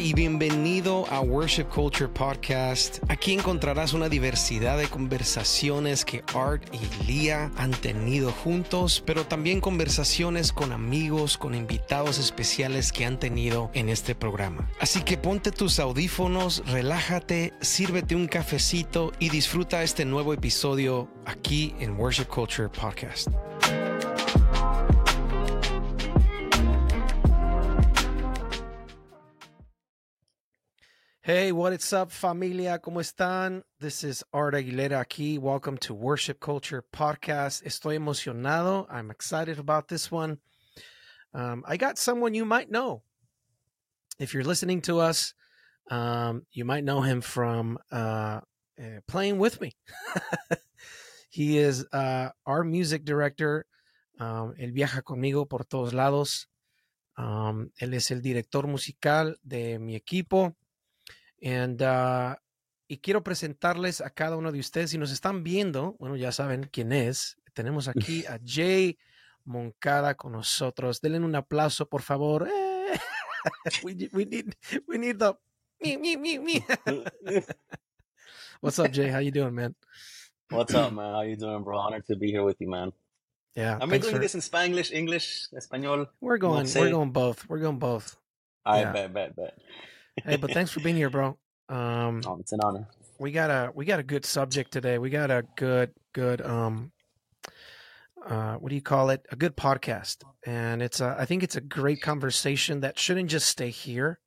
Y bienvenido a Worship Culture Podcast. Aquí encontrarás una diversidad de conversaciones que Art y Lia han tenido juntos, pero también conversaciones con amigos, con invitados especiales que han tenido en este programa. Así que ponte tus audífonos, relájate, sírvete un cafecito y disfruta este nuevo episodio aquí en Worship Culture Podcast. Hey, what's up, familia? ¿Cómo están? This is Art Aguilera aquí. Welcome to Worship Culture Podcast. Estoy emocionado. I'm excited about this one. Um, I got someone you might know. If you're listening to us, um, you might know him from uh, uh, playing with me. he is uh, our music director. Um, él viaja conmigo por todos lados. Um, él es el director musical de mi equipo. And, uh, y quiero presentarles a cada uno de ustedes. Si nos están viendo, bueno, ya saben quién es. Tenemos aquí a Jay Moncada con nosotros. Denle un aplauso, por favor. we, we, need, we need the me, me, me, me. What's up, Jay? How you doing, man? What's up, man? How you doing, bro? Honored to be here with you, man. Yeah, I'm doing for... this in Spanish, English, Espanol. We're going, we're going both. We're going both. I yeah. bet, bet, bet hey, but thanks for being here, bro. Um, oh, it's an honor. We got a we got a good subject today. We got a good good um uh what do you call it? A good podcast. And it's a I think it's a great conversation that shouldn't just stay here.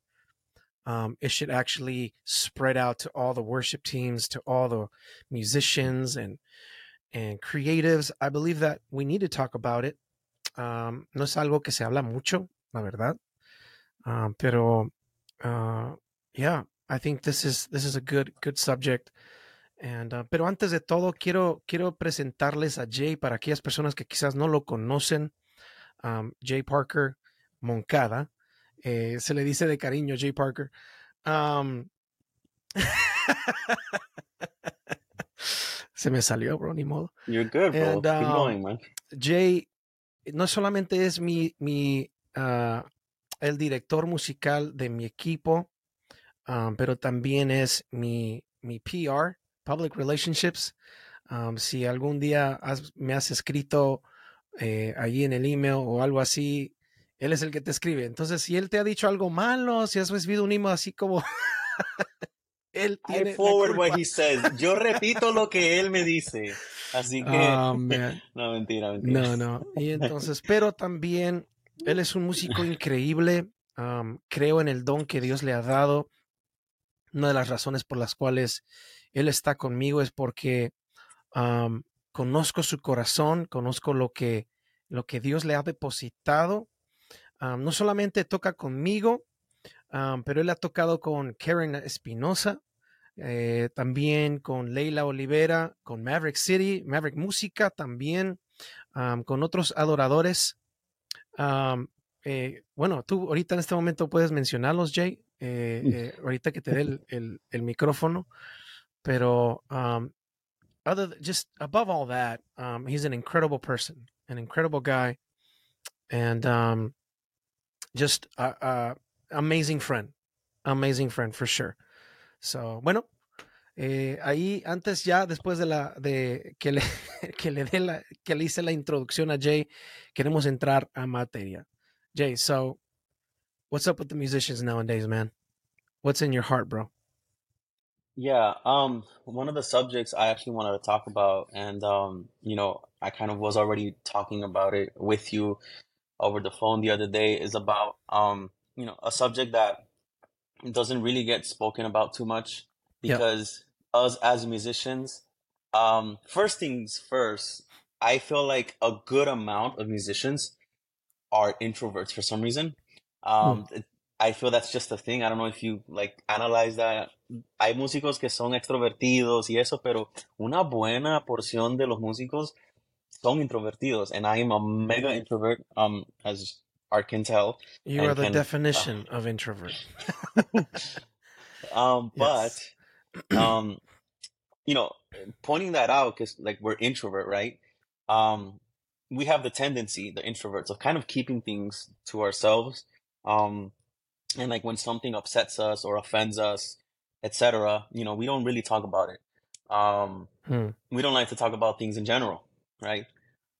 Um, it should actually spread out to all the worship teams, to all the musicians and and creatives. I believe that we need to talk about it. Um, no es algo que se habla mucho, la verdad. Um, pero uh, yeah, I think this is this is a good good subject. And, uh, pero antes de todo, quiero, quiero presentarles a Jay para aquellas personas que quizás no lo conocen. Um, Jay Parker Moncada. Eh, se le dice de cariño Jay Parker. Um, se me salió, bro, ni modo. You're good, bro. And, Keep um, going, man. Jay no solamente es mi, mi uh, el director musical de mi equipo, um, pero también es mi, mi PR, Public Relationships. Um, si algún día me has escrito eh, ahí en el email o algo así, él es el que te escribe. Entonces, si él te ha dicho algo malo, si has recibido un email así como... él tiene I forward what he says. Yo repito lo que él me dice. Así que... Oh, no, mentira, mentira. No, no. Y entonces, pero también él es un músico increíble. creo en el don que Dios le ha dado. Una de las razones por las cuales Él está conmigo es porque conozco su corazón, conozco lo que, lo que Dios le ha depositado. no solamente toca conmigo, pero Él ha tocado con Karen Espinosa, eh, también con Leila Olivera, con Maverick City, Maverick Música también, con otros adoradores. Eh, bueno, tú ahorita en este momento puedes mencionarlos, Jay, eh, eh, ahorita que te dé el, el, el micrófono, pero um, other than, just above all that, um, he's an incredible person, an incredible guy, and um, just a, a amazing friend, amazing friend for sure. So, bueno, eh, ahí antes ya después de la de que le que le dé la que le hice la introducción a Jay queremos entrar a materia Jay, so what's up with the musicians nowadays, man? What's in your heart, bro? Yeah, um, one of the subjects I actually wanted to talk about, and um, you know, I kind of was already talking about it with you over the phone the other day, is about um, you know, a subject that doesn't really get spoken about too much because. Us as musicians, um, first things first, I feel like a good amount of musicians are introverts for some reason. Um, mm. I feel that's just a thing. I don't know if you like analyze that. Hay músicos que son extrovertidos y eso, pero una buena porción de los músicos son introvertidos, and I am a mega introvert. Um, as Art can tell. You are the can, definition uh, of introvert. um, but um, you know, pointing that out because like we're introvert, right? Um, we have the tendency, the introverts, of kind of keeping things to ourselves. Um, and like when something upsets us or offends us, etc., you know, we don't really talk about it. Um, Hmm. we don't like to talk about things in general, right?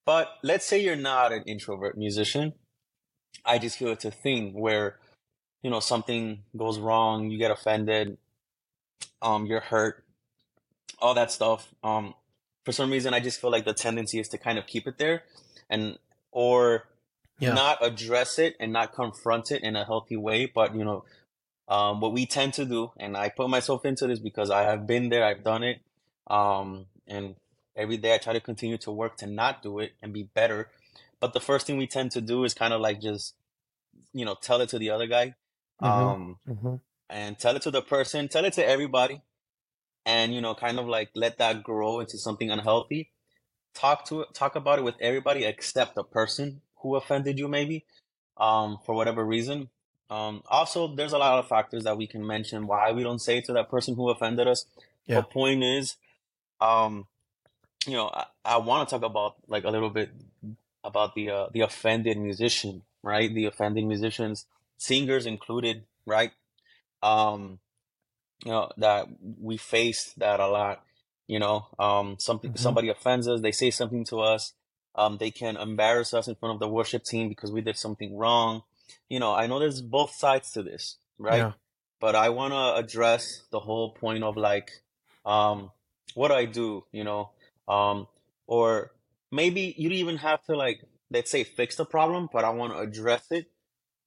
But let's say you're not an introvert musician. I just feel it's a thing where, you know, something goes wrong, you get offended, um, you're hurt, all that stuff. Um, for some reason, I just feel like the tendency is to kind of keep it there and, or Yeah. not address it and not confront it in a healthy way. But, you know, um, what we tend to do, and I put myself into this because I have been there, I've done it. Um, and every day I try to continue to work to not do it and be better. But the first thing we tend to do is kind of like just, you know, tell it to the other guy. Mhm. Um, Mhm. And tell it to the person, tell it to everybody, and you know, kind of like let that grow into something unhealthy. Talk to talk about it with everybody except the person who offended you, maybe, um, for whatever reason. Um, also, there's a lot of factors that we can mention why we don't say it to that person who offended us. Yeah. The point is, um, you know, I, I want to talk about like a little bit about the uh, the offended musician, right? The offended musicians, singers included, right? Um, you know that we face that a lot. You know, um, something Mhm. somebody offends us, they say something to us, um, they can embarrass us in front of the worship team because we did something wrong. You know, I know there's both sides to this, right? Yeah. But I want to address the whole point of like, um, what do I do? You know, um, or maybe you don't even have to like, let's say, fix the problem, but I want to address it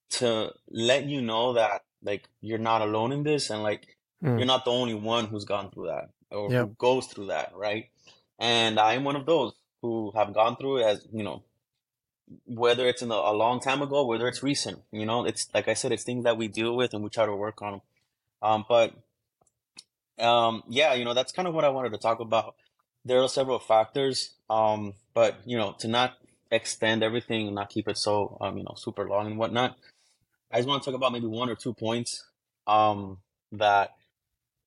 to let you know that like you're not alone in this and like Mm. you're not the only one who's gone through that or Yep. who goes through that, right? And I'm one of those who have gone through it as, you know, whether it's in a, a long time ago, whether it's recent, you know, it's like I said, it's things that we deal with and we try to work on. Um, but um, yeah, you know, that's kind of what I wanted to talk about. There are several factors, um, but you know, to not extend everything and not keep it so, um, you know, super long and whatnot. I just want to talk about maybe one or two points, um, that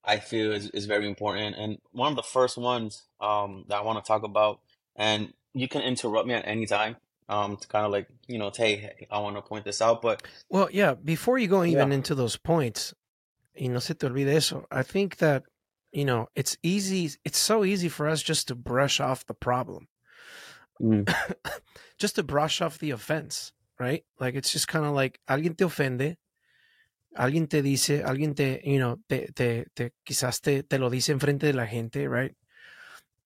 I feel is, is very important. And one of the first ones um, that I want to talk about, and you can interrupt me at any time um, to kind of like, you know, hey, hey, I want to point this out. But Well, yeah, before you go even Yeah. into those points, y no se te olvide eso. I think that, you know, it's easy, it's so easy for us just to brush off the problem, just to brush off the offense, right? Like it's just kind of like alguien te ofende, alguien te dice, alguien te, you know, te, te, te quizás te, te lo dice enfrente de la gente, right?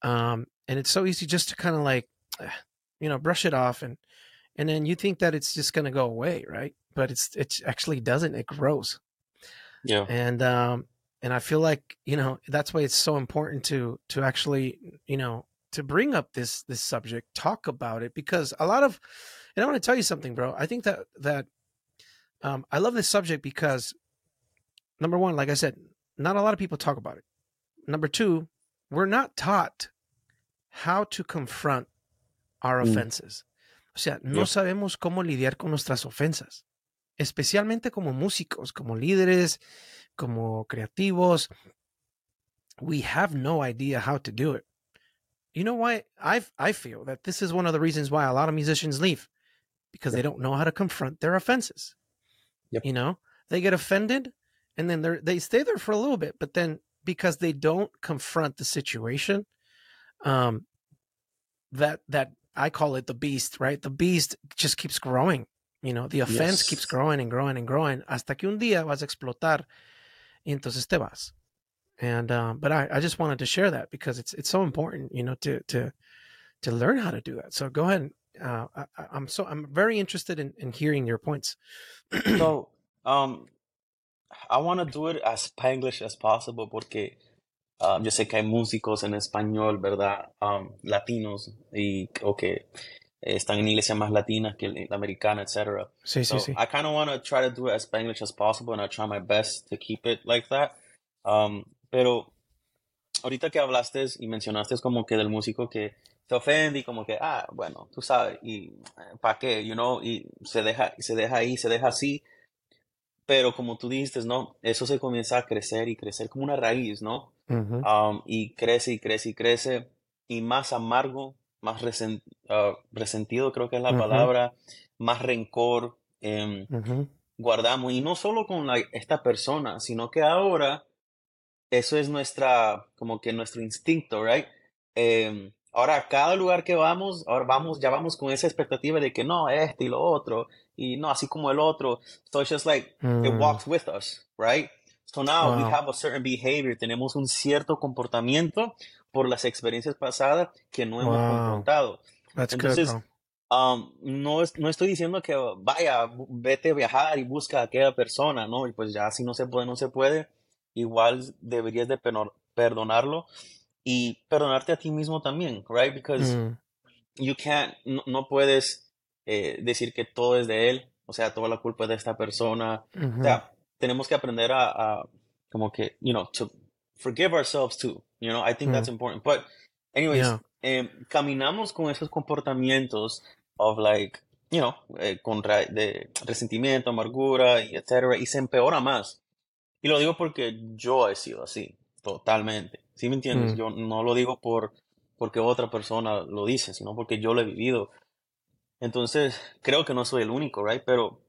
Um, and it's so easy just to kind of like, you know, brush it off and, and then you think that it's just going to go away, right? But it's, it actually doesn't, it grows yeah, and um and i feel like you know that's why it's so important to to actually you know to bring up this this subject talk about it because a lot of and i want to tell you something bro i think that that um i love this subject because number one like i said not a lot of people talk about it number two we're not taught how to confront our Mm. offenses o sea no Yep. sabemos cómo lidiar con nuestras ofensas especialmente como músicos como líderes como creativos, we have no idea how to do it. You know why? I I feel that this is one of the reasons why a lot of musicians leave because they don't know how to confront their offenses. Yep. You know, they get offended and then they they stay there for a little bit, but then because they don't confront the situation, um, that that I call it the beast, right? The beast just keeps growing. You know, the offense keeps growing and growing and growing hasta que un día vas a explotar y entonces te vas. And um, but I, I just wanted to share that because it's it's so important, you know, to to to learn how to do that. So go ahead. Uh, I, I'm so I'm very interested in, in hearing your points. So, um, I want to do it as Spanglish as possible porque um, yo sé que hay músicos en español, ¿verdad? Um, latinos y o que están en iglesias más latinas que la americana, etc. sí, So sí, sí. I kind of want to try to do it as Spanglish as possible, and I try my best to keep it like that. Um, pero ahorita que hablaste y mencionaste como que del músico que se ofende y como que, ah, bueno, tú sabes, y para qué, you know, y se deja, se deja ahí, se deja así. Pero como tú dijiste, ¿no? Eso se comienza a crecer y crecer como una raíz, ¿no? Mhm. Um, y crece y crece y crece. Y más amargo, más ah, resentido, creo que es la Ujú. palabra, más rencor. em, Mhm. guardamos, y no solo con la, esta persona, sino que ahora eso es nuestra, como que nuestro instinto, right? Eh, ahora, a cada lugar que vamos, ahora vamos, ya vamos con esa expectativa de que no, este y lo otro, y no, así como el otro. So it's just like, mm. it walks with us, right? So now wow. we have a certain behavior, tenemos un cierto comportamiento por las experiencias pasadas que no hemos wow. confrontado. That's Entonces, good, um, no, no estoy diciendo que vaya, vete a viajar y busca a aquella persona, ¿no? Y pues ya si no se puede, no se puede. Igual deberías de perdonarlo y perdonarte a ti mismo también, right? Because mm. you can't, no, no puedes eh, decir que todo es de él, o sea, toda la culpa es de esta persona. -hmm. O sea, tenemos que aprender a, a, como que, you know, to forgive ourselves too. You know, I think mm. that's important. But, anyways, Yeah. eh, caminamos con esos comportamientos of like, you know, eh, con ra- de resentimiento, amargura, y etcétera, y se empeora más. Y lo digo porque yo he sido así, totalmente. ¿Sí me entiendes? Mm. Yo no lo digo por porque otra persona lo dice, sino porque yo lo he vivido. Entonces, creo que no soy el único, right? Pero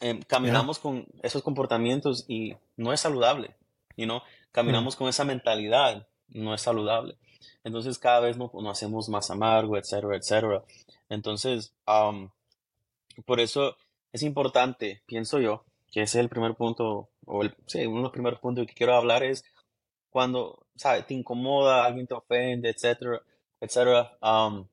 em, caminamos con esos comportamientos y no es saludable, you know? Caminamos con esa mentalidad, no es saludable. Entonces, cada vez nos, nos hacemos más amargo, etcétera, etcétera. Entonces, um, por eso es importante, pienso yo, que ese es el primer punto, o el, sí, uno de los primeros puntos que quiero hablar es cuando, ¿sabes? Te incomoda, alguien te ofende, etcétera, etcétera. um,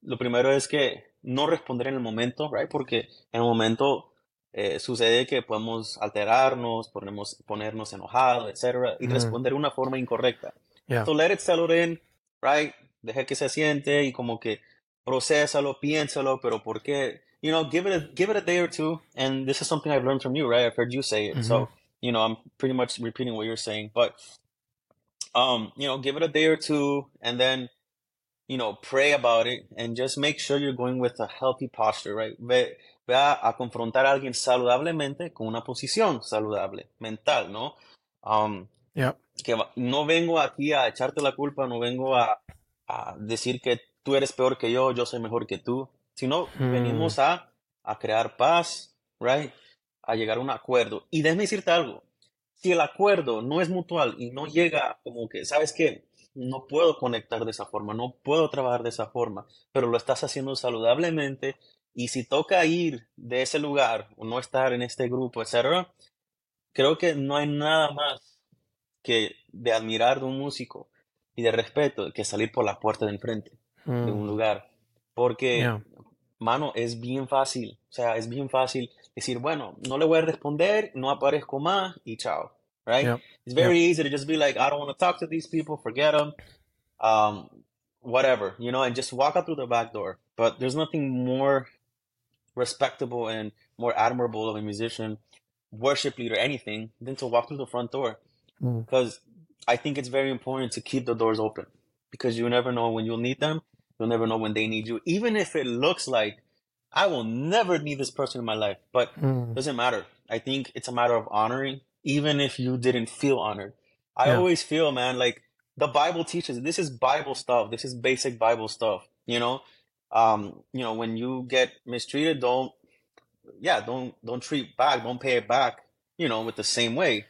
lo primero es que no responder en el momento, right? Porque en el momento eh, sucede que podemos alterarnos, ponemos, ponernos enojados, etcétera, y Mm. responder de una forma incorrecta. Yeah. So let it settle in, right? Deja que se siente y como que procésalo, piénsalo, pero ¿por qué? You know, give it a, give it a day or two. And this is something I've learned from you, right? I've heard you say it. So, you know, I'm pretty much repeating what you're saying, but, um, you know, give it a day or two and then, you know, pray about it and just make sure you're going with a healthy posture, right? Ve, ve a, a confrontar a alguien saludablemente con una posición saludable, mental, ¿no? Um, Yeah. que no vengo aquí a echarte la culpa, no vengo a, a decir que tú eres peor que yo, yo soy mejor que tú, sino Hmm. venimos a, a crear paz, right? A llegar a un acuerdo. Y déjame decirte algo, si el acuerdo no es mutual y no llega como que, ¿sabes qué? No puedo conectar de esa forma, no puedo trabajar de esa forma, pero lo estás haciendo saludablemente y si toca ir de ese lugar o no estar en este grupo, etcétera, creo que no hay nada más que de admirar de un músico y de respeto que salir por la puerta de enfrente de Mm. un lugar. Porque, Yeah. mano, es bien fácil. O sea, es bien fácil decir, bueno, no le voy a responder, no aparezco más y chao. Right? Yep. It's very easy to just be like, I don't want to talk to these people, forget them. Um, whatever, you know, and just walk out through the back door. But there's nothing more respectable and more admirable of a musician, worship leader, anything, than to walk through the front door Mm. because I think it's very important to keep the doors open because you never know when you'll need them. You'll never know when they need you. Even if it looks like I will never need this person in my life, but Mm. doesn't matter. I think it's a matter of honoring, even if you didn't feel honored. I Yeah. always feel, man, like the Bible teaches. This is Bible stuff. This is basic Bible stuff. You know, um, you know, when you get mistreated, don't, yeah, don't don't treat back. Don't pay it back. You know, with the same way.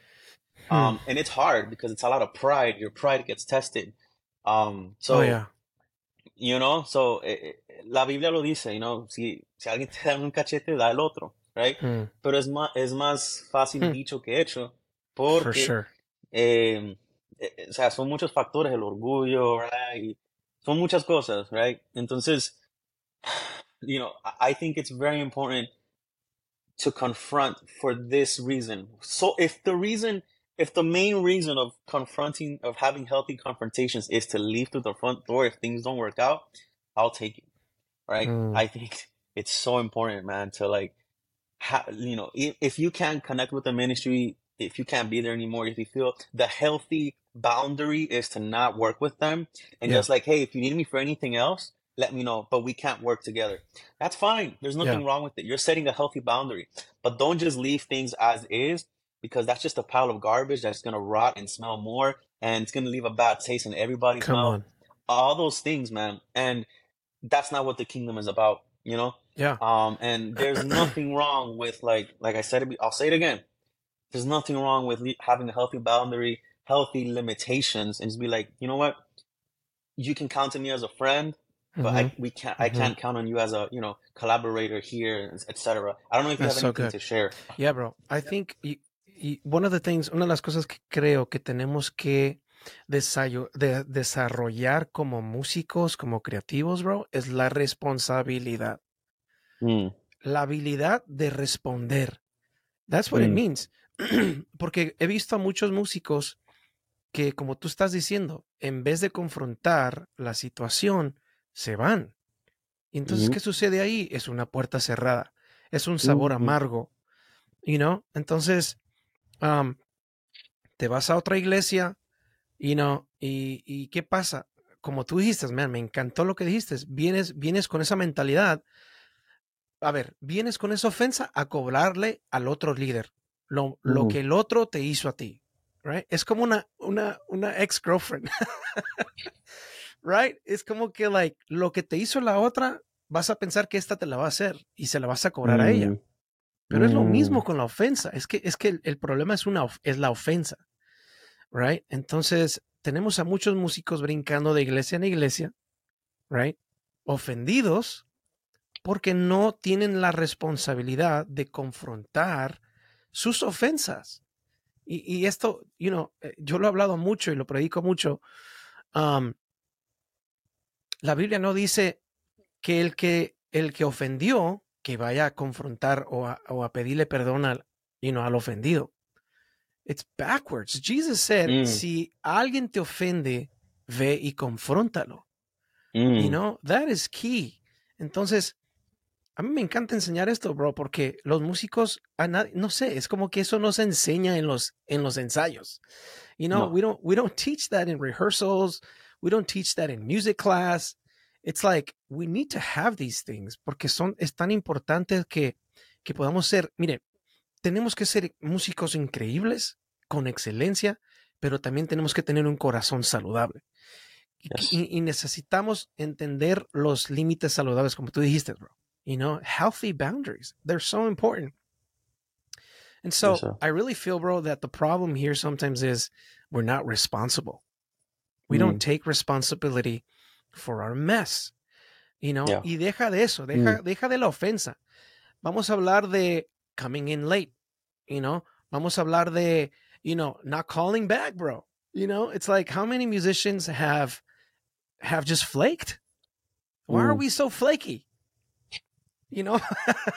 Hmm. Um, and it's hard because it's a lot of pride. Your pride gets tested. Um, so oh yeah. You know, so eh, eh, la Biblia lo dice, you know, si, si alguien te da un cachete, da el otro, right? Mm. Pero es más, es más fácil Hmm. dicho que hecho, For porque, sure. eh, eh, o sea, son muchos factores, el orgullo, right? Y son muchas cosas, right? Entonces, you know, I think it's very important to confront for this reason. So if the reason, if the main reason of confronting, of having healthy confrontations is to leave through the front door if things don't work out, I'll take it. Right? Mm. I think it's so important, man, to like, ha- you know, if, if you can't connect with the ministry, if you can't be there anymore, if you feel the healthy boundary is to not work with them and Yeah. just like, hey, if you need me for anything else, let me know, but we can't work together. That's fine. There's nothing wrong with it. You're setting a healthy boundary, but don't just leave things as is because that's just a pile of garbage that's going to rot and smell more and it's going to leave a bad taste in everybody's Come mouth. on. All those things, man. And that's not what the kingdom is about. you know? Yeah. Um, and there's nothing wrong with like, like I said, I'll say it again. There's nothing wrong with having a healthy boundary, healthy limitations, and just be like, you know what? You can count on me as a friend, but mm-hmm. I we can't. Mm-hmm. I can't count on you as a you know collaborator here, etc. I don't know if you That's have anything so to share. Yeah, bro. I think y one of the things, una de las cosas que creo que tenemos que de desarrollar como músicos, como creativos, bro, es la responsabilidad. Mm. La habilidad de responder. That's what it mm. means. Porque he visto a muchos músicos que, como tú estás diciendo, en vez de confrontar la situación, se van. Entonces, ¿qué sucede ahí? Es una puerta cerrada. Es un sabor amargo. You know? Entonces, um, te vas a otra iglesia, you know, y, y ¿qué pasa? Como tú dijiste, man, me encantó lo que dijiste. Vienes, vienes con esa mentalidad. A ver, vienes con esa ofensa a cobrarle al otro líder lo, lo que el otro te hizo a ti. Right? Es como una, una, una ex girlfriend. right? Es como que, like, lo que te hizo la otra, vas a pensar que esta te la va a hacer y se la vas a cobrar a ella. Mm. Pero es lo mismo mm. con la ofensa. Es que, es que el, problema es, una, es la ofensa. Right? Entonces, tenemos a muchos músicos brincando de iglesia en iglesia. Right? Ofendidos porque no tienen la responsabilidad de confrontar sus ofensas. Y, y esto, you know, eh, yo lo he hablado mucho y lo predico mucho. Um, la Biblia no dice que el que, el que ofendió, que vaya a confrontar o a, o a pedirle perdón al, you know, al ofendido. It's backwards. Jesus said, mm. si alguien te ofende, ve y confróntalo. Mm. You know, that is key. Entonces, a mí me encanta enseñar esto, bro, porque los músicos, a nadie, no sé, es como que eso no se enseña en los, en los ensayos. You know, no. we don't we don't teach that in rehearsals. We don't teach that in music class. It's like we need to have these things porque son es tan importante que que podamos ser, mire, tenemos que ser músicos increíbles con excelencia, pero también tenemos que tener un corazón saludable. Yes. Y, y necesitamos entender los límites saludables, como tú dijiste, bro. you know, healthy boundaries. They're so important. And so, yes, I really feel, bro, that the problem here sometimes is we're not responsible. We mm. don't take responsibility for our mess. You know, yeah. y deja de eso, deja, mm. deja de la ofensa. Vamos a hablar de coming in late, you know, vamos a hablar de, you know, not calling back, bro. You know, it's like how many musicians have have just flaked? Why mm. are we so flaky? you know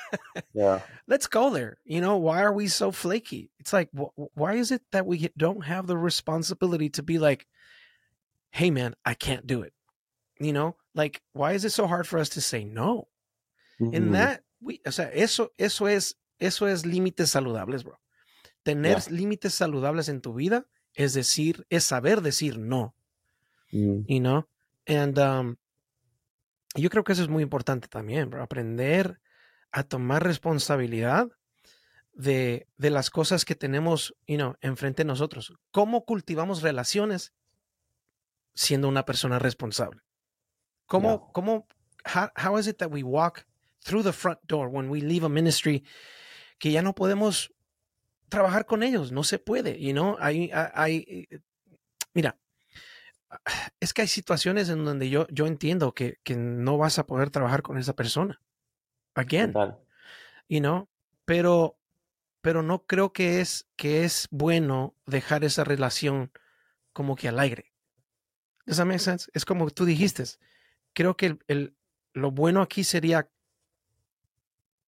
yeah let's go there you know why are we so flaky it's like wh- why is it that we don't have the responsibility to be like hey man i can't do it you know like why is it so hard for us to say no mm-hmm. that we o sea eso eso es eso es límites saludables bro tener yeah. límites saludables en tu vida es decir es saber decir no mm. you know and um yo creo que eso es muy importante también, bro, aprender a tomar responsabilidad de, de las cosas que tenemos you know, enfrente de nosotros. ¿Cómo cultivamos relaciones siendo una persona responsable? ¿Cómo, no. cómo how, how is it that we walk through the front door when we leave a ministry que ya no podemos trabajar con ellos? No se puede, you know? Hay, hay, hay mira, es que hay situaciones en donde yo, yo entiendo que, que no vas a poder trabajar con esa persona. Again. You know, pero, pero no creo que es, que es bueno dejar esa relación como que al aire. Does that make sense? Es como tú dijiste. Creo que el, el lo bueno aquí sería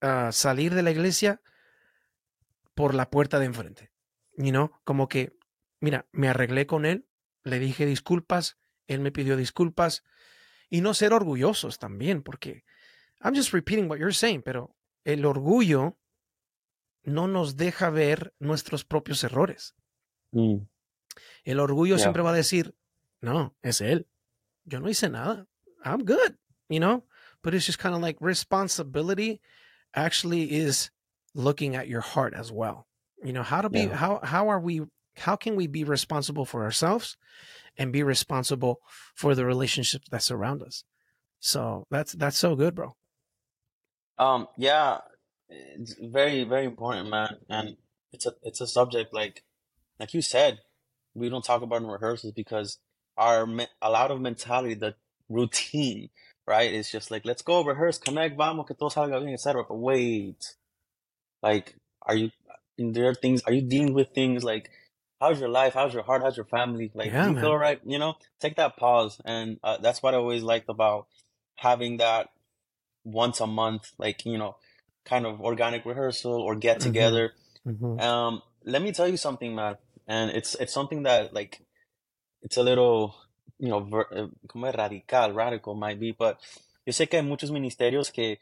uh, salir de la iglesia por la puerta de enfrente. You know, como que, mira, me arreglé con él, le dije disculpas, él me pidió disculpas y no ser orgullosos también, porque I'm just repeating what you're saying, pero el orgullo no nos deja ver nuestros propios errores. Mm. El orgullo yeah. siempre va a decir, no, es él. Yo no hice nada. I'm good, you know? But it's just kind of like responsibility actually is looking at your heart as well. You know, how to be yeah. how how are we how can we be responsible for ourselves and be responsible for the relationships that surround us? So that's that's so good, bro. Um, yeah, it's very, very important, man. And it's a, it's a subject like, like you said, we don't talk about in rehearsals because our, a lot of mentality, the routine, right? It's just like, let's go rehearse, connect, vamos, que todo salga bien, etc. But wait, like, are you, there are things, are you dealing with things like, how's your life? How's your heart? How's your family? Like, yeah, you man. feel right? You know, take that pause. And uh, that's what I always liked about having that once a month, like, you know, kind of organic rehearsal or get mm-hmm. together. Mm-hmm. Um, let me tell you something, man. And it's, it's something that like, it's a little, you know, ver, eh, como es radical, radical might be, but yo sé que hay muchos ministerios que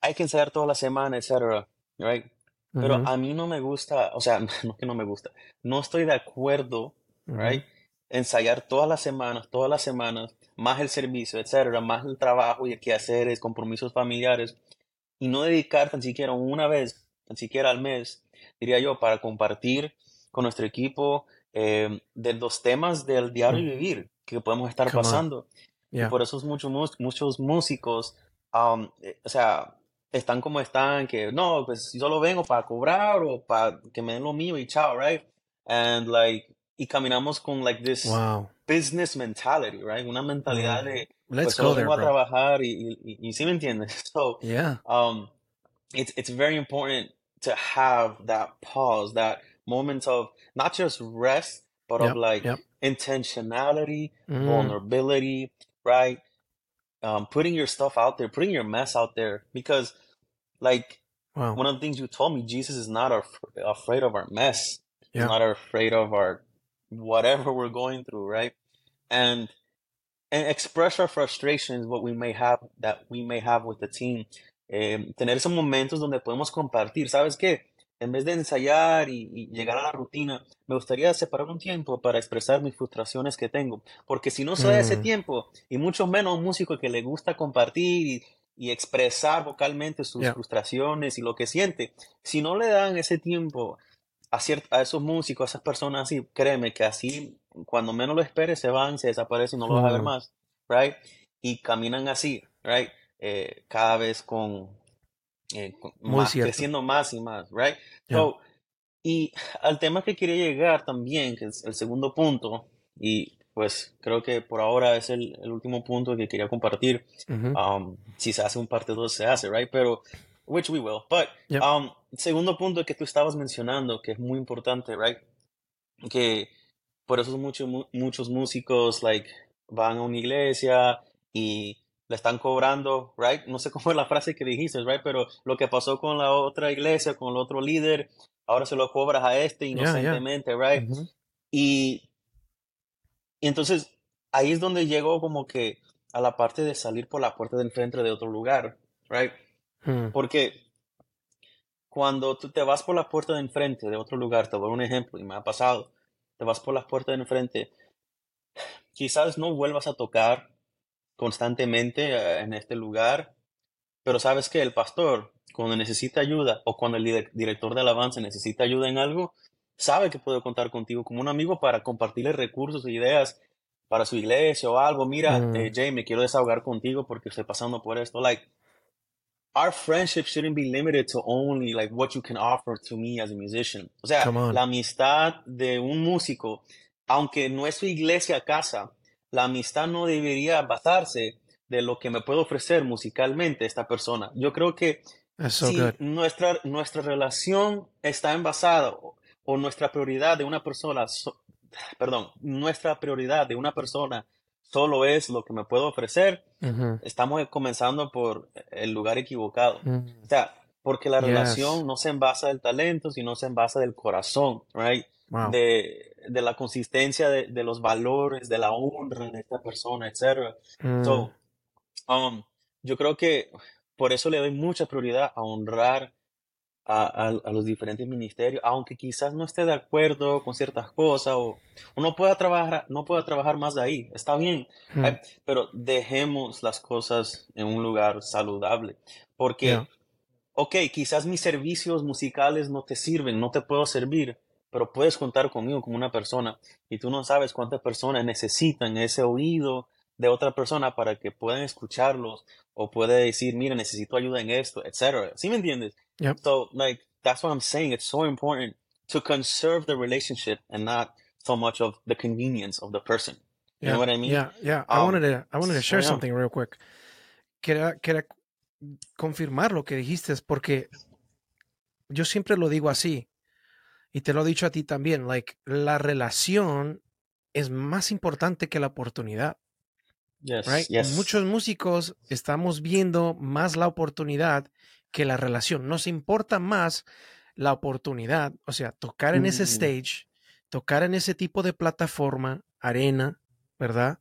hay que ensayar toda la semana, etcétera, right? Pero a mí no me gusta, o sea, no que no me gusta, no estoy de acuerdo, right? Ensayar todas las semanas, todas las semanas, más el servicio, etcétera, más el trabajo y el quehaceres, compromisos familiares, y no dedicar tan siquiera una vez, tan siquiera al mes, diría yo, para compartir con nuestro equipo eh, de los temas del diario mm. vivir que podemos estar pasando. Y por eso muchos, muchos músicos, um, eh, o sea, están como están, que no, pues yo solo vengo para cobrar o para que me den lo mío y chao, right? And like, y caminamos con like this business mentality, right? Una mentalidad de, Let's pues solo vengo a trabajar y, y, y, sí me entiendes. So, yeah. um, it's, it's very important to have that pause, that moment of not just rest, but yep, of like yep. intentionality, mm. vulnerability, right? Um, putting your stuff out there, putting your mess out there, because like wow. one of the things you told me, Jesus is not af- afraid of our mess. Yeah. He's not afraid of our whatever we're going through, right? And and express our frustrations, what we may have that we may have with the team. Eh, tener esos momentos donde podemos compartir. ¿Sabes qué? En vez de ensayar y, y, llegar a la rutina, me gustaría separar un tiempo para expresar mis frustraciones que tengo. Porque si no se da ese mm. tiempo, y mucho menos un músico que le gusta compartir y, y expresar vocalmente sus frustraciones y lo que siente. Si no le dan ese tiempo a, a esos músicos, a esas personas así, créeme que así, cuando menos lo esperes, se van, se desaparecen y no lo vas a ver más, right? Y caminan así, right? Eh, cada vez con, eh, más, creciendo más y más, right? So, y al tema que quería llegar también, que es el segundo punto, y pues creo que por ahora es el, el último punto que quería compartir. um, si se hace un parte 2, se hace, right? Pero, which we will. But, um, segundo punto que tú estabas mencionando, que es muy importante, right? Que por eso muchos, muchos músicos, like, van a una iglesia y le están cobrando, right? No sé cómo es la frase que dijiste, right? Pero lo que pasó con la otra iglesia, con el otro líder, ahora se lo cobras a este inocentemente, right? Y y entonces ahí es donde llego como que a la parte de salir por la puerta de enfrente de otro lugar, right? Hmm. Porque cuando tú te vas por la puerta de enfrente de otro lugar, te voy a un ejemplo y me ha pasado, te vas por la puerta de enfrente, quizás no vuelvas a tocar constantemente eh, en este lugar, pero sabes que el pastor, cuando necesita ayuda o cuando el director de alabanza necesita ayuda en algo, sabe que puede contar contigo como un amigo para compartirle recursos e ideas para su iglesia o algo. Mira, mm. eh, Jay, me quiero desahogar contigo porque estoy pasando por esto. Like, our friendship shouldn't be limited to only like what you can offer to me as a musician. O sea, la amistad de un músico, aunque no es su iglesia casa, la amistad no debería basarse de lo que me puede ofrecer musicalmente esta persona. Yo creo que si nuestra, nuestra relación está envasada o nuestra prioridad de una persona, perdón, nuestra prioridad de una persona solo es lo que me puedo ofrecer, estamos comenzando por el lugar equivocado. Mm. O sea, porque la relación no se envasa del talento, sino se envasa del corazón, right? De, de, la consistencia de, de, los valores, de la honra de esta persona, etc. So, mm. um, yo creo que por eso le doy mucha prioridad a honrar a, a, los diferentes ministerios, aunque quizás no esté de acuerdo con ciertas cosas o, no pueda trabajar, no pueda trabajar más de ahí, está bien, hmm. pero dejemos las cosas en un lugar saludable, porque, ok, quizás mis servicios musicales no te sirven, no te puedo servir, pero puedes contar conmigo como una persona y tú no sabes cuántas personas necesitan ese oído de otra persona para que puedan escucharlos o puede decir, mira, necesito ayuda en esto, etc. ¿Sí me entiendes? Yep. So, like, that's what I'm saying. It's so important to conserve the relationship and not so much of the convenience of the person. You Yeah, know what I mean? yeah, yeah. I Um, wanted to, I wanted to share yeah. something real quick. Quería, quería confirmar lo que dijiste, porque yo siempre lo digo así, y te lo he dicho a ti también, like, la relación es más importante que la oportunidad, Yes. right? Yes. Muchos músicos estamos viendo más la oportunidad que la relación. Nos importa más la oportunidad, o sea, tocar en ese Mm. stage, tocar en ese tipo de plataforma, arena, ¿verdad?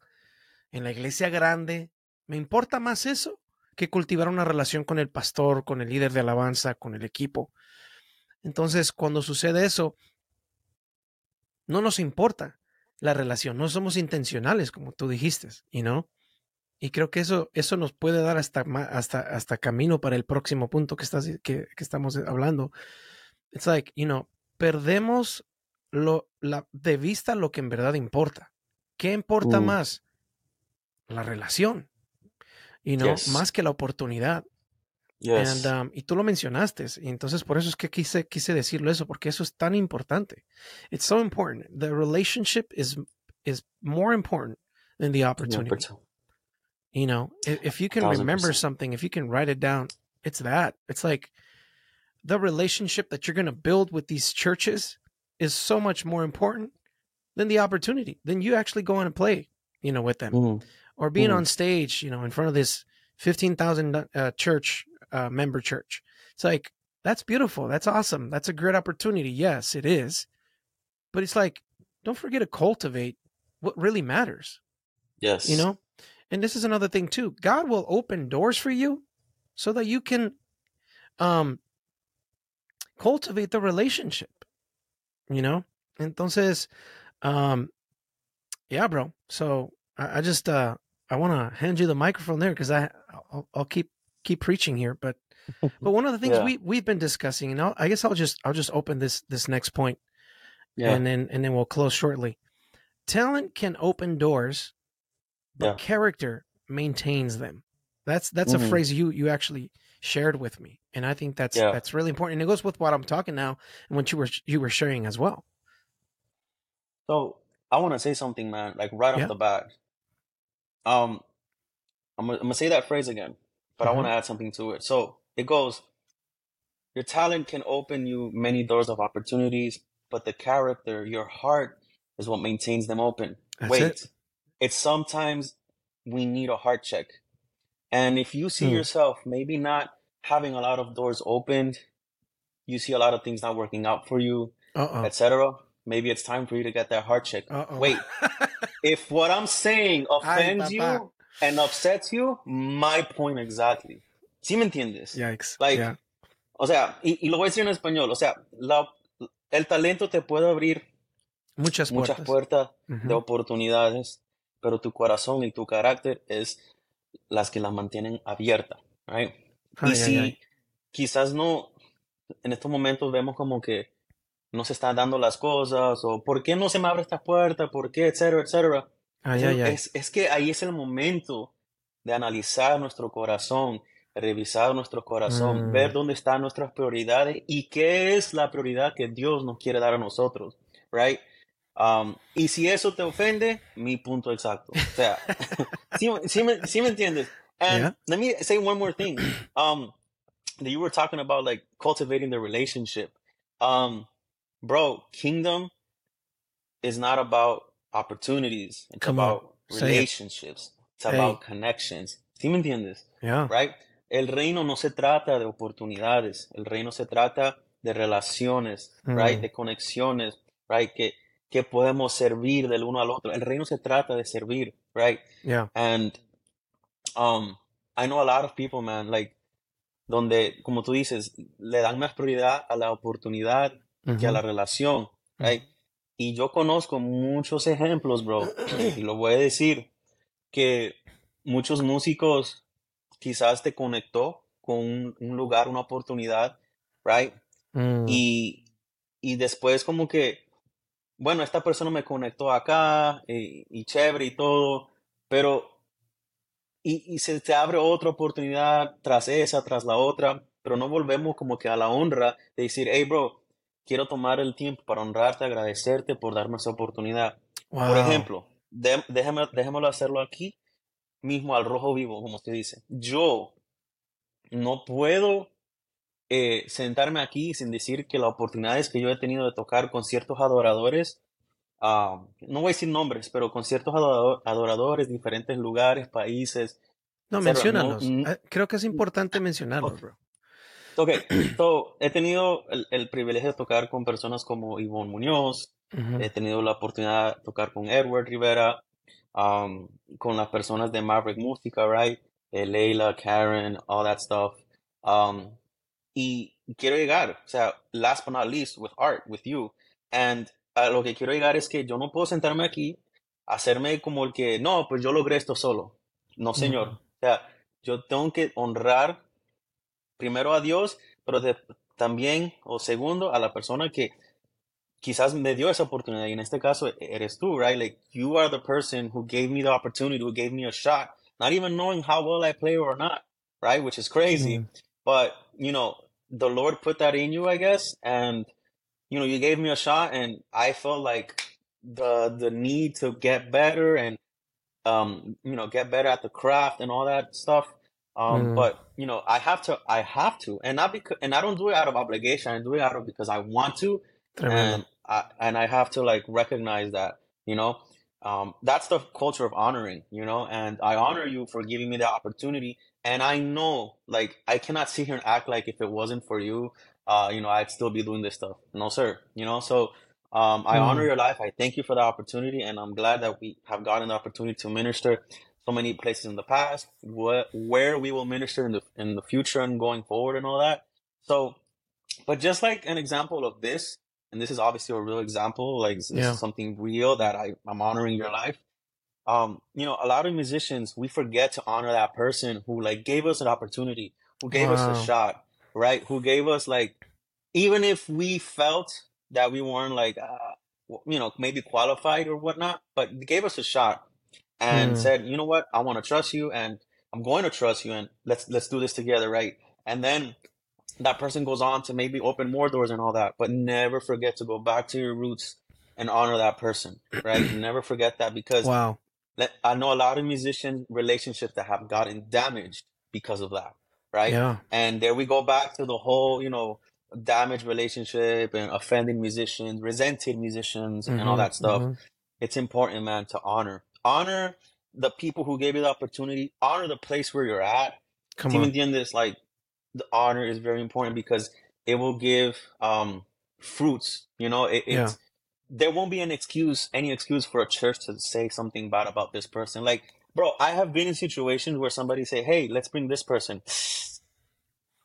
En la iglesia grande. Me importa más eso que cultivar una relación con el pastor, con el líder de alabanza, con el equipo. Entonces, cuando sucede eso, no nos importa la relación, no somos intencionales, como tú dijiste, you know? Y creo que eso, eso nos puede dar hasta, hasta, hasta camino para el próximo punto que, estás, que, que estamos hablando. It's like, you know, perdemos lo, la, de vista lo que en verdad importa. ¿Qué importa Mm. más? La relación. You know, Yes. más que la oportunidad. Yes. And, um, y tú lo mencionaste, y entonces por eso es que quise, quise decirlo eso, porque eso es tan importante. It's so important. The relationship is, is more important than the opportunity. You know, if, if you can remember percent. something, if you can write it down, it's that. It's like the relationship that you're going to build with these churches is so much more important than the opportunity. Then you actually go on and play, you know, with them Mhm. or being Mhm. on stage, you know, in front of this 15,000 uh, church uh, member church. It's like, that's beautiful. That's awesome. That's a great opportunity. Yes, it is. But it's like, don't forget to cultivate what really matters Yes. you know and this is another thing too god will open doors for you so that you can um cultivate the relationship you know entonces um yeah bro so i, I just uh i want to hand you the microphone there because i I'll, I'll keep keep preaching here but but one of the things Yeah. we we've been discussing and I'll, i guess i'll just i'll just open this this next point Yeah. and then and then we'll close shortly. Talent can open doors, but Yeah. character maintains them. That's that's a Mhm. phrase you you actually shared with me, and I think that's that's really important. And it goes with what I'm talking now and what you were you were sharing as well. So I want to say something, man. Like right off the bat. Um, I'm I'm gonna say that phrase again, but I want to add something to it. So it goes: Your talent can open you many doors of opportunities, but the character, your heart, is what maintains them open. That's Wait, it. it's sometimes we need a heart check, and if you see Hmm. yourself maybe not having a lot of doors opened, you see a lot of things not working out for you, etc. Maybe it's time for you to get that heart check. Uh oh. Wait, if what I'm saying offends you and upsets you, my point exactly. ¿Sí me entiendes? Yikes. Like, yeah. O sea, y, y lo voy a decir en español, o sea, la- el talento te puede abrir Muchas muchas puertas. puertas de Ujú. oportunidades, pero tu corazón y tu carácter es las que las mantienen abiertas, right? Ay, y ay, si ay. quizás no, en estos momentos vemos como que no se están dando las cosas, o por qué no se me abre esta puerta, por qué, etcétera, etcétera. Ay, ay. es- es que ahí es el momento de analizar nuestro corazón, revisar nuestro corazón, Mm. ver dónde están nuestras prioridades y qué es la prioridad que Dios nos quiere dar a nosotros, right? Um, y si eso te ofende, mi punto exacto. O sea, ¿sí, sí me, sí me entiendes? And Yeah. let me say one more thing. Um, that you were talking about like cultivating the relationship. Um, bro, kingdom is not about opportunities. It's Come on, about it. relationships. It's Hey. about connections. ¿Sí me entiendes? Yeah. Right? El reino no se trata de oportunidades. El reino se trata de relaciones, right? Mm. De conexiones, right? Que, que podemos servir del uno al otro. El reino se trata de servir, right? Yeah. And um, I know a lot of people, man, like, donde, como tú dices, le dan más prioridad a la oportunidad que a la relación, right? Y yo conozco muchos ejemplos, bro, y lo voy a decir, que muchos músicos quizás te conectó con un, un lugar, una oportunidad, right? Mm. Y, y después como que, bueno, esta persona me conectó acá y, y chévere y todo, pero y, se te abre otra oportunidad tras esa, tras la otra, pero no volvemos como que a la honra de decir, hey, bro, quiero tomar el tiempo para honrarte, agradecerte por darme esa oportunidad. Por ejemplo, déjame, déjamelo hacerlo aquí mismo al rojo vivo, como usted dice. Yo no puedo eh, sentarme aquí sin decir que las oportunidades que yo he tenido de tocar con ciertos adoradores, ah, no voy a decir nombres, pero con ciertos adoradores, diferentes lugares, países. No, menciónalos. Ah, creo que es importante mencionarlos, bro. Ok, so, he tenido el, privilegio de tocar con personas como Ivonne Muñoz, he tenido la oportunidad de tocar con Edward Rivera, um, con las personas de Maverick Música, right? Eh, Leila, Karen, all that stuff. Um, y quiero llegar, o sea, last but not least, with art, with you. And a lo que quiero llegar es que yo no puedo sentarme aquí, hacerme como el que, no, pues yo logré esto solo. No, señor. O sea, yo tengo que honrar primero a Dios, pero también, o segundo, a la persona que quizás me dio esa oportunidad. Y en este caso eres tú, right? Like, you are the person who gave me the opportunity, who gave me a shot, not even knowing how well I play or not, right? Which is crazy. Mm. But, you know, the Lord put that in you, I guess. And, you know, you gave me a shot and I felt like the, the need to get better and, um, you know, get better at the craft and all that stuff. Um, mm. but you know, I have to, I have to, and not because, and I don't do it out of obligation. I do it out of because I want to, and I, and I have to like recognize that, you know, um, that's the culture of honoring, you know, and I honor you for giving me the opportunity. And I know, like, I cannot sit here and act like if it wasn't for you, uh, you know, I'd still be doing this stuff. No, sir. You know, so, um, I mm. honor your life. I thank you for the opportunity, and I'm glad that we have gotten the opportunity to minister so many places in the past, what, where we will minister in the in the future and going forward and all that. So, but just like an example of this, and this is obviously a real example, like this yeah. is something real that I, I'm honoring your life. Um, you know, a lot of musicians we forget to honor that person who like gave us an opportunity, who gave wow. us a shot, right? Who gave us like, even if we felt that we weren't like, uh, you know, maybe qualified or whatnot, but gave us a shot and hmm. said, you know what, I want to trust you and I'm going to trust you and let's let's do this together, right? And then that person goes on to maybe open more doors and all that, but never forget to go back to your roots and honor that person, right? never forget that because wow. I know a lot of musician relationships that have gotten damaged because of that, right? Yeah. And there we go back to the whole, you know, damaged relationship and offending musicians, resented musicians, mm-hmm, and all mm-hmm, that stuff. Mm-hmm. It's important, man, to honor honor the people who gave you the opportunity, honor the place where you're at. Come Even the end this, like the honor is very important because it will give um fruits. You know, it, yeah. there won't be an excuse, any excuse for a church to say something bad about this person. Like, bro, I have been in situations where somebody say, "Hey, let's bring this person."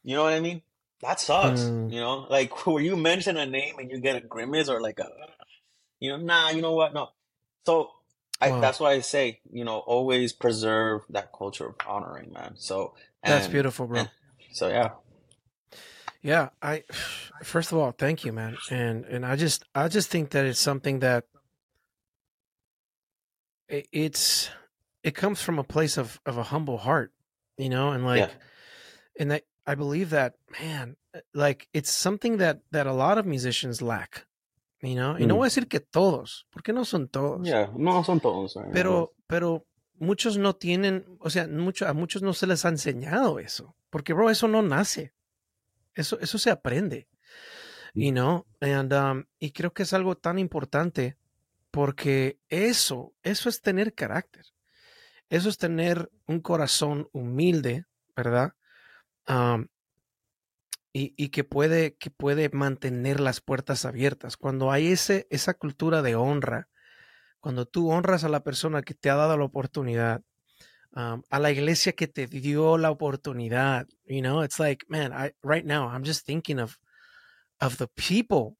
You know what I mean? That sucks. Mm. You know, like where you mention a name and you get a grimace or like a, you know, nah, you know what? No. So I, wow. that's why I say, you know, always preserve that culture of honoring, man. So and, that's beautiful, bro. And, so yeah, yeah. I first of all, thank you, man, and and I just I just think that it's something that it's it comes from a place of of a humble heart, you know, and like, yeah. and that I believe that man, like it's something that that a lot of musicians lack You know? Y no mm. voy a decir que todos, porque no son todos. Yeah, no son todos. Pero, pero muchos no tienen, o sea, mucho, a muchos no se les ha enseñado eso. Porque, bro, eso no nace. Eso, eso se aprende. You know? And, um, y creo que es algo tan importante porque eso, eso es tener carácter. Eso es tener un corazón humilde, ¿verdad? Um, y, que, puede, que puede mantener las puertas abiertas. Cuando hay ese, esa cultura de honra, cuando tú honras a la persona que te ha dado la oportunidad, um, a la iglesia que te dio la oportunidad, you know, it's like, man, I, right now I'm just thinking of, of the people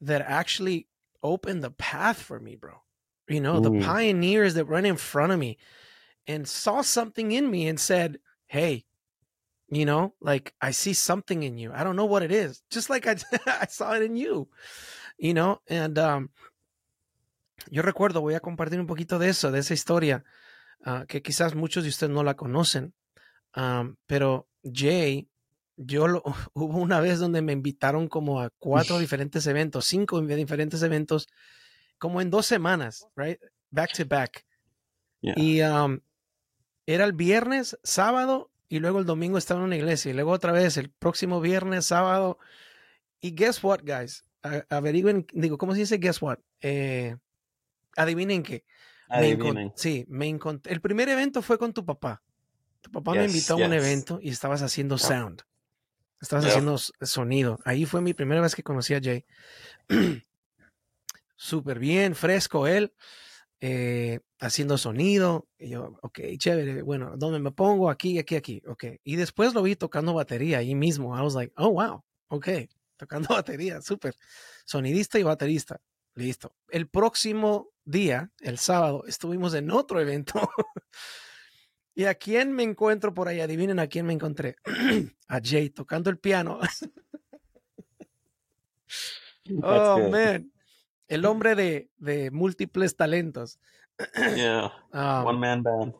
that actually opened the path for me, bro. You know, the pioneers that ran in front of me and saw something in me and said, hey, you know, like I see something in you. I don't know what it is. Just like I, I saw it in you, you know, and um, yo recuerdo, voy a compartir un poquito de eso, de esa historia. ah, que quizás muchos de ustedes no la conocen, um, pero Jay, yo lo, hubo una vez donde me invitaron como a cuatro diferentes eventos, cinco diferentes eventos, como en dos semanas, right? Back to back. Yeah. Y um, era el viernes, sábado, y luego el domingo estaba en una iglesia, y luego otra vez el próximo viernes, sábado. Y guess what, guys? A- averigüen, digo, ¿cómo se dice guess what? Eh, adivinen qué. Me sí, me encontré. El primer evento fue con tu papá. Tu papá me Yes, invitó a un evento y estabas haciendo sound. Estabas Yeah. haciendo sonido. Ahí fue mi primera vez que conocí a Jay. Súper bien, fresco él, eh, haciendo sonido. Y yo, ok, chévere. Bueno, ¿dónde me pongo? Aquí, aquí, aquí. Ok. Y después lo vi tocando batería ahí mismo. I was like, oh, wow. Ok. Tocando batería, súper. Sonidista y baterista. Listo. El próximo día, el sábado, estuvimos en otro evento. ¿Y a quién me encuentro por ahí? Adivinen a quién me encontré. a Jay tocando el piano. Oh, man. El hombre de, de múltiples talentos. Yeah. Um, One man band.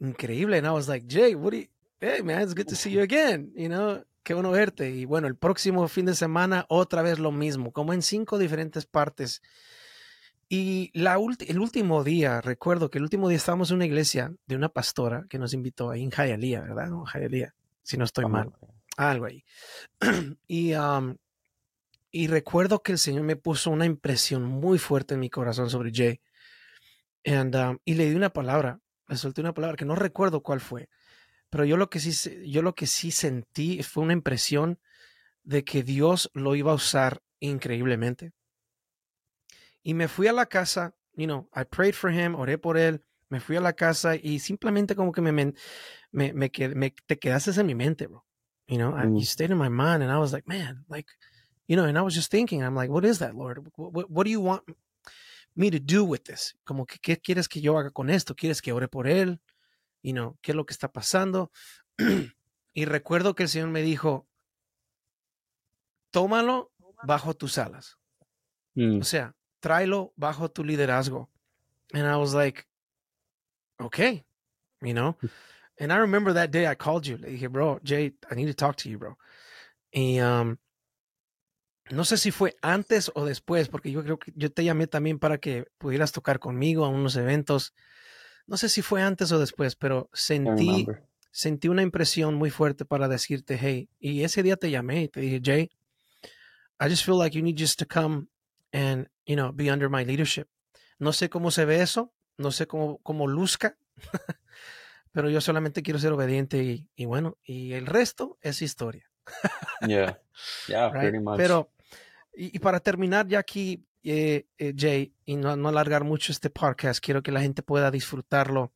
increíble. And I was like, Jay, what do you, hey, man, it's good to see you again. You know, qué bueno verte. Y bueno, el próximo fin de semana, otra vez lo mismo, como en cinco diferentes partes. Y la el último día, recuerdo que el último día estábamos en una iglesia de una pastora que nos invitó ahí en Hialeah, ¿verdad? No, Hialeah, si no estoy mal. algo ahí. y, um, y recuerdo que el Señor me puso una impresión muy fuerte en mi corazón sobre Jay. And, um, y le di una palabra, le solté una palabra que no recuerdo cuál fue, pero yo lo que sí, yo lo que sí sentí fue una impresión de que Dios lo iba a usar increíblemente. Y me fui a la casa, you know, I prayed for him, oré por él, me fui a la casa y simplemente como que me, me, me, me, me- te quedaste en mi mente, bro. You know, I- Mm. you stayed in my mind, and I was like, man, like, you know, and I was just thinking, I'm like, what is that, Lord? What, what, what do you want me to do with this? Como que, ¿qué quieres que yo haga con esto? ¿Quieres que ore por él? You know, ¿qué es lo que está pasando? y recuerdo que el Señor me dijo, tómalo bajo tus alas. Mm. O sea, tráelo bajo tu liderazgo. And I was like, okay, you know. And I remember that day I called you. Le dije, bro, Jay, I need to talk to you, bro. Y um, no sé si fue antes o después, porque yo creo que yo te llamé también para que pudieras tocar conmigo a unos eventos. No sé si fue antes o después, pero sentí, sentí una impresión muy fuerte para decirte, hey, y ese día te llamé y te dije, Jay, I just feel like you need just to come and, you know, be under my leadership. No sé cómo se ve eso, no sé cómo, cómo luzca, pero yo solamente quiero ser obediente y, y bueno, y el resto es historia. Yeah. Yeah, right? pretty much. Pero, y, y para terminar ya aquí, eh, eh, Jay, y no, no alargar mucho este podcast, quiero que la gente pueda disfrutarlo.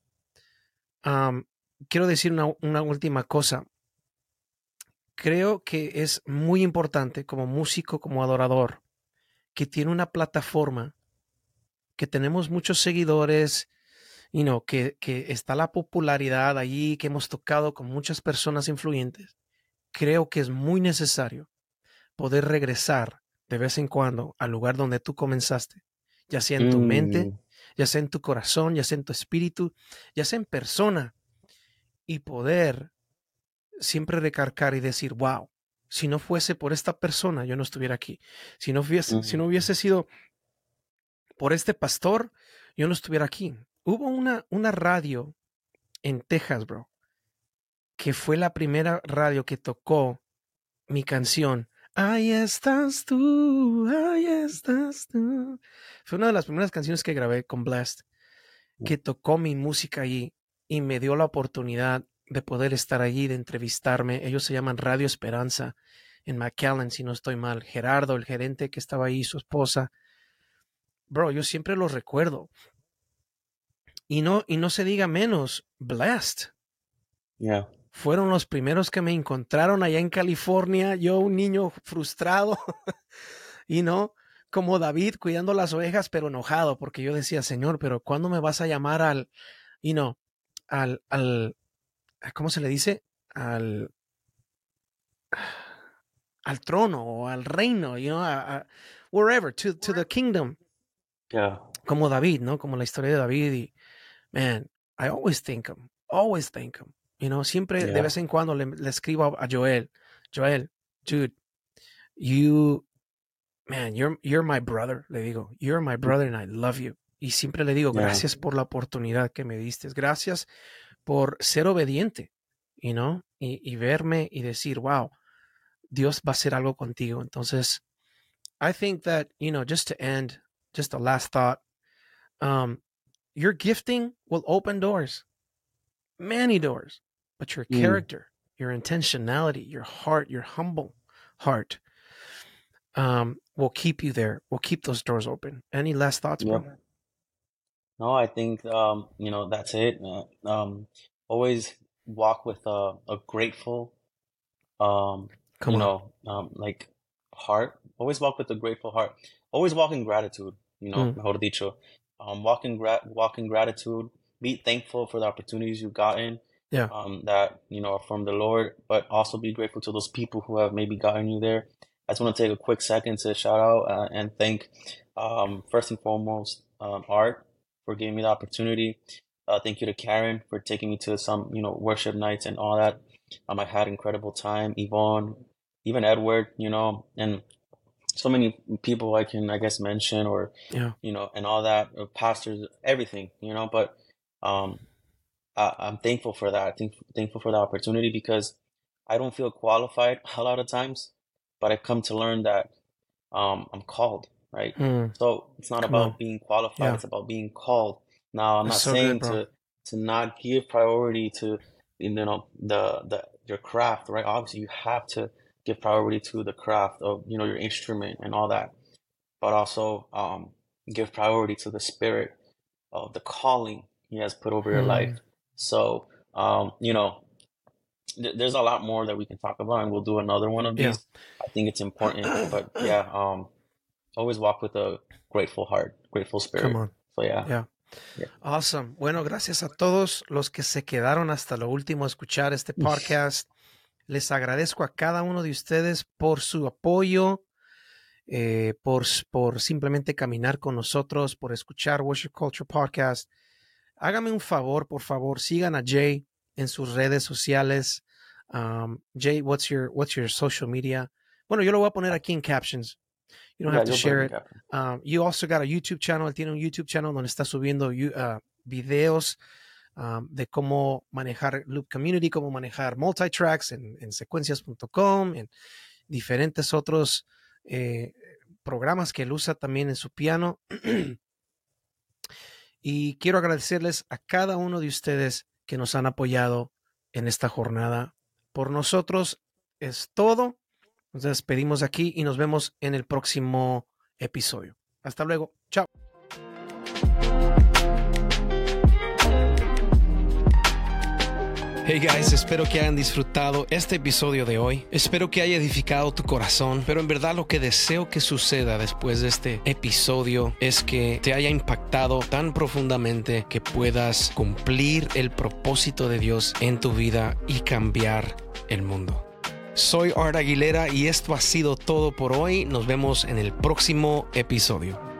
Am, quiero decir una, última cosa. Creo que es muy importante como músico, como adorador, que tiene una plataforma, que tenemos muchos seguidores, you know, que, que está la popularidad allí, que hemos tocado con muchas personas influyentes. Creo que es muy necesario poder regresar de vez en cuando al lugar donde tú comenzaste, ya sea en tu mente, Mm. ya sea en tu corazón, ya sea en tu espíritu, ya sea en persona, y poder siempre recargar y decir, wow, si no fuese por esta persona, yo no estuviera aquí. Si no hubiese, si no hubiese sido por este pastor, yo no estuviera aquí. Hubo una, una radio en Texas, bro, que fue la primera radio que tocó mi canción. Ahí estás tú, ahí estás tú. Fue una de las primeras canciones que grabé con Blast, que tocó mi música allí y me dio la oportunidad de poder estar allí, de entrevistarme. Ellos se llaman Radio Esperanza en McAllen, si no estoy mal. Gerardo, el gerente que estaba ahí, su esposa. Bro, yo siempre los recuerdo. Y no, y no se diga menos, Blast Yeah. Fueron los primeros que me encontraron allá en California, yo un niño frustrado, y no como David cuidando las ovejas, pero enojado, porque yo decía, Señor, pero ¿cuándo me vas a llamar al, y no, al, al, ¿cómo se le dice? Al, al trono o al reino, you know, a- a- wherever, to, to the kingdom, Yeah. como David, ¿no? Como la historia de David y, man, I always thank him. Always thank him. You know, siempre yeah. de vez en cuando le, le escribo a Joel, Joel, dude, you, man, you're, you're my brother, le digo, you're my brother and I love you. Y siempre le digo, yeah. gracias por la oportunidad que me diste, gracias por ser obediente, you know, y, y verme y decir, wow, Dios va a hacer algo contigo. Entonces, I think that, you know, just to end, just a last thought, um, your gifting will open doors, many doors, but your mm. character, your intentionality, your heart, your humble heart, um, will keep you there, will keep those doors open. Any last thoughts, yep. brother? No, I think, um, you know, that's it. Uh, um, always walk with a, a grateful, um, Come you on. know, um, like heart. Always walk with a grateful heart. Always walk in gratitude. You know, mm. mejor dicho. Um, walk in gra- walk in gratitude. Be thankful for the opportunities you've gotten. Yeah. Um, that you know are from the Lord, but also be grateful to those people who have maybe gotten you there. I just want to take a quick second to shout out uh, and thank, um, first and foremost, um, Art for giving me the opportunity. Uh, thank you to Karen for taking me to some, you know, worship nights and all that. Um, I had incredible time. Yvonne, even Edward, you know, and so many people I can, I guess, mention or, yeah. you know, and all that, uh, pastors, everything, you know, but, um, I, I'm thankful for that. I think thankful for the opportunity because I don't feel qualified a lot of times, but I've come to learn that, um, I'm called, right? Mm. So it's not Come about on. being qualified. Yeah. It's about being called. Now, I'm That's not so saying good, to, to not give priority to, you know, the, the, your craft, right? Obviously you have to, give priority to the craft of you know your instrument and all that but also um, give priority to the spirit of the calling he has put over your mm. life so um, you know th- there's a lot more that we can talk about and we'll do another one of these yeah. i think it's important but yeah um, always walk with a grateful heart grateful spirit Come on. so yeah yeah Yeah. Awesome. Bueno, gracias a todos los que se quedaron hasta lo último a escuchar este podcast. Les agradezco a cada uno de ustedes por su apoyo, eh, por, por simplemente caminar con nosotros, por escuchar Worship Culture Podcast. Hágame un favor, por favor, sigan a Jay en sus redes sociales. Um, Jay, what's your, what's your social media? Bueno, yo lo voy a poner aquí en captions. You don't yeah, have to share it. Um, you also got a YouTube channel. Él tiene un YouTube channel donde está subiendo uh, videos um, de cómo manejar Loop Community, cómo manejar multitracks en, en secuencias.com, en diferentes otros eh, programas que él usa también en su piano. y quiero agradecerles a cada uno de ustedes que nos han apoyado en esta jornada. Por nosotros es todo. Nos despedimos aquí y nos vemos en el próximo episodio. Hasta luego. Chao. Hey guys, espero que hayan disfrutado este episodio de hoy. Espero que haya edificado tu corazón, pero en verdad lo que deseo que suceda después de este episodio es que te haya impactado tan profundamente que puedas cumplir el propósito de Dios en tu vida y cambiar el mundo. Soy Art Aguilera y esto ha sido todo por hoy. Nos vemos en el próximo episodio.